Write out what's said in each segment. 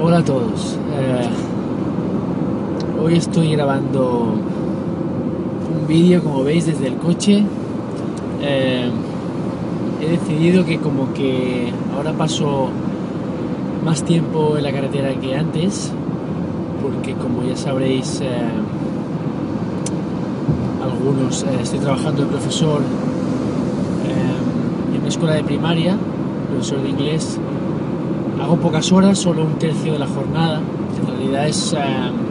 Hola a todos. Eh, hoy estoy grabando un vídeo, como veis, desde el coche. Eh, he decidido que como que ahora paso más tiempo en la carretera que antes, porque como ya sabréis, eh, algunos, estoy trabajando de profesor en una escuela de primaria, profesor de inglés hago pocas horas, solo un tercio de la jornada. En realidad es, eh,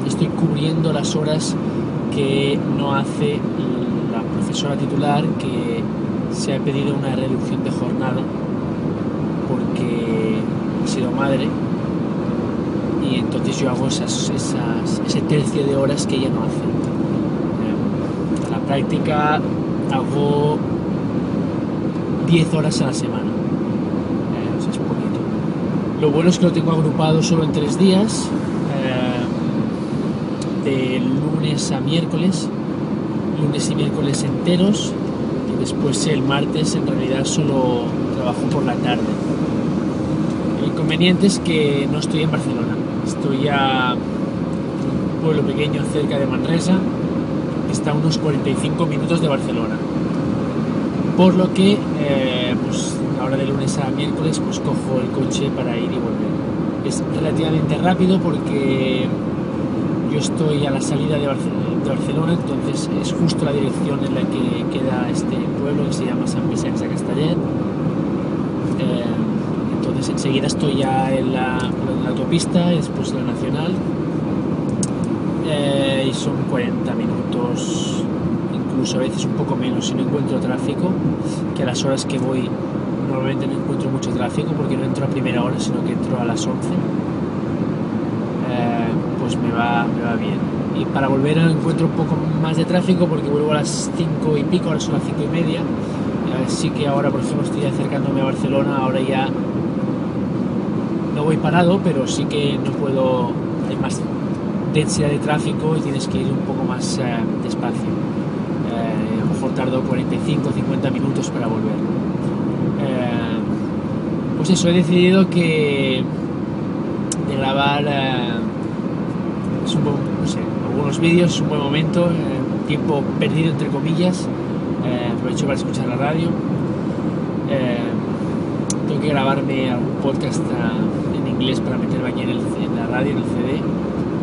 estoy cubriendo las horas que no hace la profesora titular, que se ha pedido una reducción de jornada porque ha sido madre y entonces yo hago esas, ese tercio de horas que ella no hace. Eh, la práctica hago 10 horas a la semana lo bueno es que lo tengo agrupado solo en tres días, eh, de lunes a miércoles, lunes y miércoles enteros, y después el martes en realidad solo trabajo por la tarde. El inconveniente es que no estoy en Barcelona, estoy a un pueblo pequeño cerca de Manresa, que está a unos 45 minutos de Barcelona. Por lo que eh, pues, de lunes a miércoles pues cojo el coche para ir y volver. Es relativamente rápido porque yo estoy a la salida de Barcelona, entonces es justo la dirección en la que queda este pueblo que se llama San Vicente de Castellet. Eh, entonces enseguida estoy ya en la, autopista y después en la nacional. Eh, y son 40 minutos, incluso a veces un poco menos si no encuentro tráfico, que a las horas que voy normalmente no encuentro mucho tráfico porque no entro a primera hora, sino que entro a las 11. Eh, pues me va, me va bien. Y para volver encuentro un poco más de tráfico porque vuelvo a las 5 y pico, ahora son las 5 y media. Así que ahora, por ejemplo, estoy acercándome a Barcelona, ahora ya no voy parado, pero sí que no puedo, hay más densidad de tráfico y tienes que ir un poco más eh, despacio. Eh, a lo mejor tardo 45 50 minutos para volver pues eso, he decidido que de grabar eh, algunos vídeos es un buen momento, eh, tiempo perdido entre comillas, eh, aprovecho para escuchar la radio. tengo que grabarme algún podcast en inglés para meterme aquí en, en la radio, en el CD,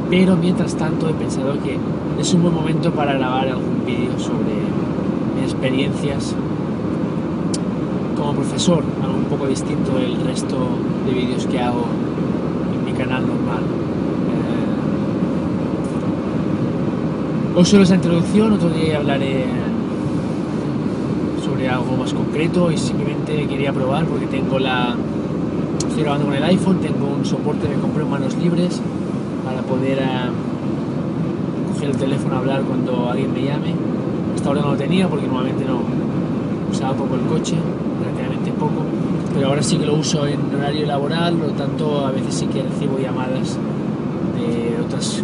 pero mientras tanto he pensado que es un buen momento para grabar algún vídeo sobre mis experiencias como profesor, algo un poco distinto del resto de vídeos que hago en mi canal normal. Eh, hoy solo esa introducción, otro día hablaré sobre algo más concreto y simplemente quería probar porque tengo la... Estoy grabando con el iPhone, tengo un soporte que compré en manos libres para poder eh, coger el teléfono a hablar cuando alguien me llame. Hasta ahora no lo tenía porque normalmente no usaba poco el coche relativamente poco, pero ahora sí que lo uso en horario laboral, por lo tanto a veces sí que recibo llamadas de otros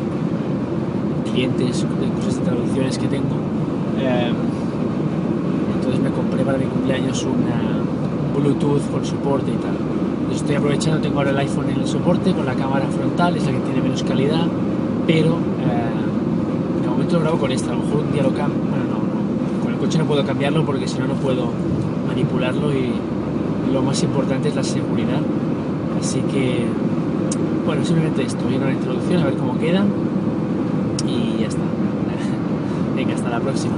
clientes, de cosas de traducciones que tengo. Em, entonces me compré para mi cumpleaños una Bluetooth con soporte y tal. estoy aprovechando, tengo ahora el iPhone en el soporte con la cámara frontal, es la que tiene menos calidad, pero eh, de momento lo grabo con esta, a lo mejor un día lo cambio, bueno no, no, con el coche no puedo cambiarlo porque si no no puedo manipularlo y lo más importante es la seguridad. Así que, bueno, simplemente esto, a una introducción a ver cómo queda y ya está. Venga, hasta la próxima.